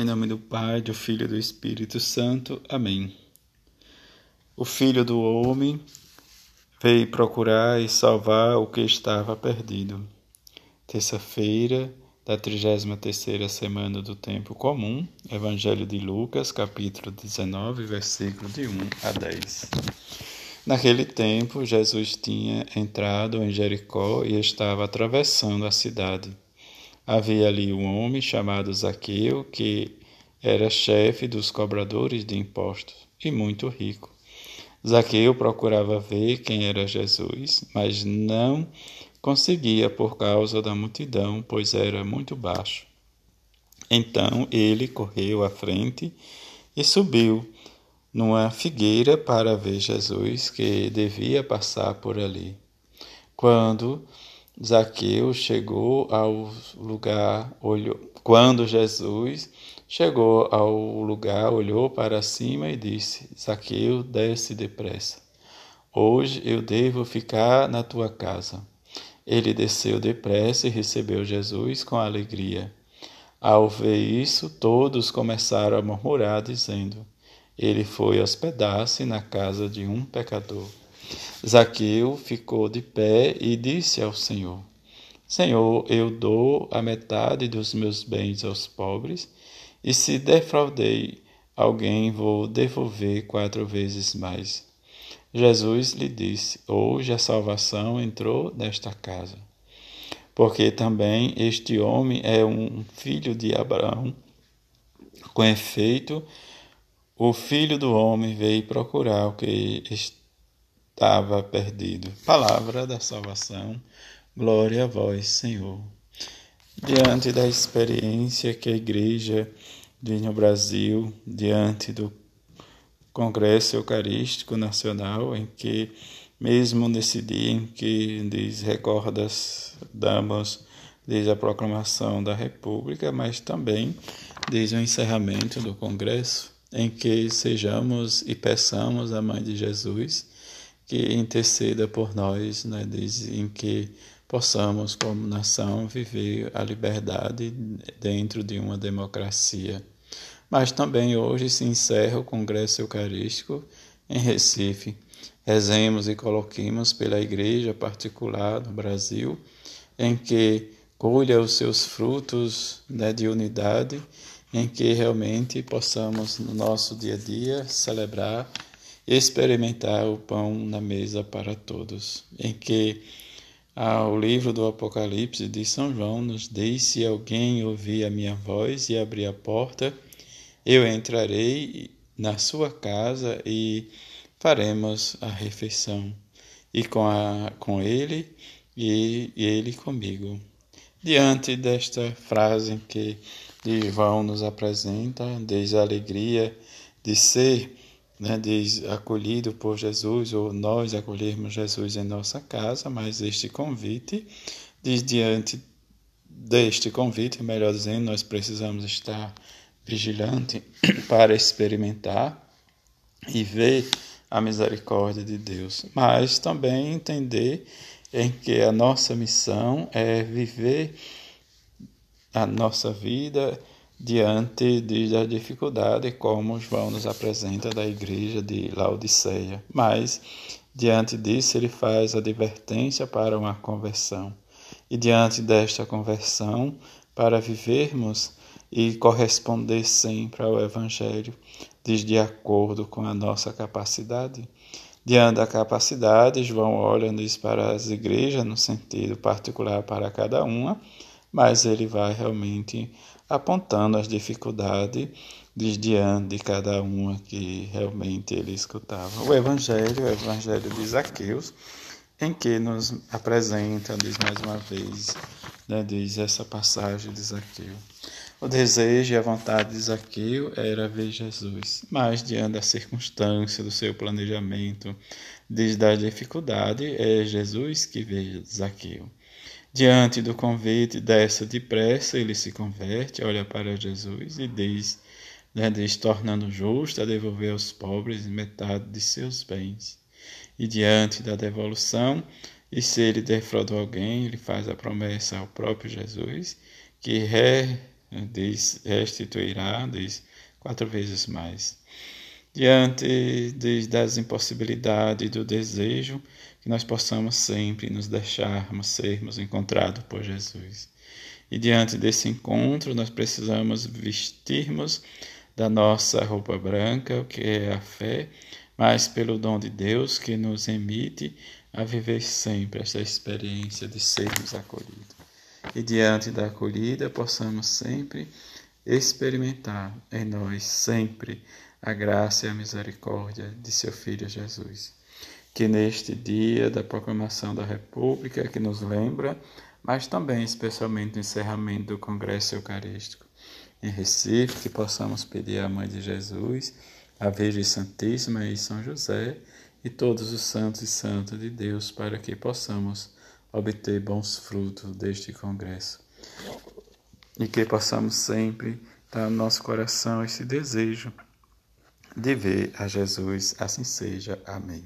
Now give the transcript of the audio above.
Em nome do Pai, do Filho e do Espírito Santo. Amém. O Filho do Homem veio procurar e salvar o que estava perdido. Terça-feira da 33ª semana do tempo comum, Evangelho de Lucas, capítulo 19, versículo de 1 a 10. Naquele tempo, Jesus tinha entrado em Jericó e estava atravessando a cidade. Havia ali um homem chamado Zaqueu, que era chefe dos cobradores de impostos e muito rico. Zaqueu procurava ver quem era Jesus, mas não conseguia por causa da multidão, pois era muito baixo. Então ele correu à frente e subiu numa figueira para ver Jesus, que devia passar por ali. Quando Zaqueu chegou ao lugar, olhou, quando Jesus chegou ao lugar, olhou para cima e disse: Zaqueu, desce depressa. Hoje eu devo ficar na tua casa. Ele desceu depressa e recebeu Jesus com alegria. Ao ver isso, todos começaram a murmurar, dizendo: Ele foi hospedar-se na casa de um pecador. Zaqueu ficou de pé e disse ao Senhor: Senhor, eu dou a metade dos meus bens aos pobres, e se defraudei alguém, vou devolver quatro vezes mais. Jesus lhe disse: Hoje a salvação entrou nesta casa, porque também este homem é um filho de Abraão. Com efeito, o filho do homem veio procurar o que estava perdido. Palavra da salvação, glória a vós, Senhor. Diante da experiência que a Igreja vive no Brasil, diante do Congresso Eucarístico Nacional, em que, mesmo nesse dia em que diz recordas, damos, diz a proclamação da República, mas também diz o encerramento do Congresso, em que sejamos e peçamos a Mãe de Jesus que interceda por nós, né, em que possamos, como nação, viver a liberdade dentro de uma democracia. Mas também hoje se encerra o Congresso Eucarístico em Recife. Rezemos e coloquemos pela Igreja particular no Brasil, em que colha os seus frutos né, de unidade, em que realmente possamos, no nosso dia a dia, celebrar experimentar o pão na mesa para todos, em que ah, o livro do Apocalipse de São João nos diz: Se alguém ouvir a minha voz e abrir a porta, eu entrarei na sua casa e faremos a refeição, e com, a, com ele e, e ele comigo. Diante desta frase que João nos apresenta, desde a alegria de ser né, diz acolhido por Jesus, ou nós acolhermos Jesus em nossa casa, mas este convite diz diante deste convite, melhor dizendo, nós precisamos estar vigilante para experimentar e ver a misericórdia de Deus, mas também entender em que a nossa missão é viver a nossa vida diante de, da dificuldade, como João nos apresenta da igreja de Laodiceia. Mas, diante disso, ele faz advertência para uma conversão. E diante desta conversão, para vivermos e corresponder sempre ao Evangelho, diz de acordo com a nossa capacidade. Diante da capacidade, João olha diz para as igrejas, no sentido particular para cada uma, mas ele vai realmente apontando as dificuldades de diante de cada uma que realmente ele escutava. O Evangelho, o Evangelho de Zaqueus, em que nos apresenta, diz mais uma vez, né, diz essa passagem de Zaqueu. O desejo e a vontade de Zaqueu era ver Jesus, mas diante da circunstância do seu planejamento, desde a dificuldade, é Jesus que vê Zaqueu. Diante do convite, desce depressa, ele se converte, olha para Jesus e diz, né, diz tornando justo a devolver aos pobres metade de seus bens. E diante da devolução, e se ele defraudou alguém, ele faz a promessa ao próprio Jesus, que diz, restituirá, diz quatro vezes mais. Diante de, das impossibilidades do desejo, que nós possamos sempre nos deixarmos sermos encontrados por Jesus. E diante desse encontro, nós precisamos vestirmos da nossa roupa branca, o que é a fé, mas pelo dom de Deus que nos emite a viver sempre esta experiência de sermos acolhidos. E diante da acolhida, possamos sempre experimentar em nós sempre a graça e a misericórdia de seu Filho Jesus. Que neste dia da proclamação da República, que nos lembra mas também especialmente no encerramento do Congresso Eucarístico em Recife, que possamos pedir à Mãe de Jesus, à Virgem Santíssima e São José e todos os santos e santas de Deus para que possamos obter bons frutos deste congresso. E que possamos sempre dar no nosso coração esse desejo de ver a Jesus, assim seja. Amém.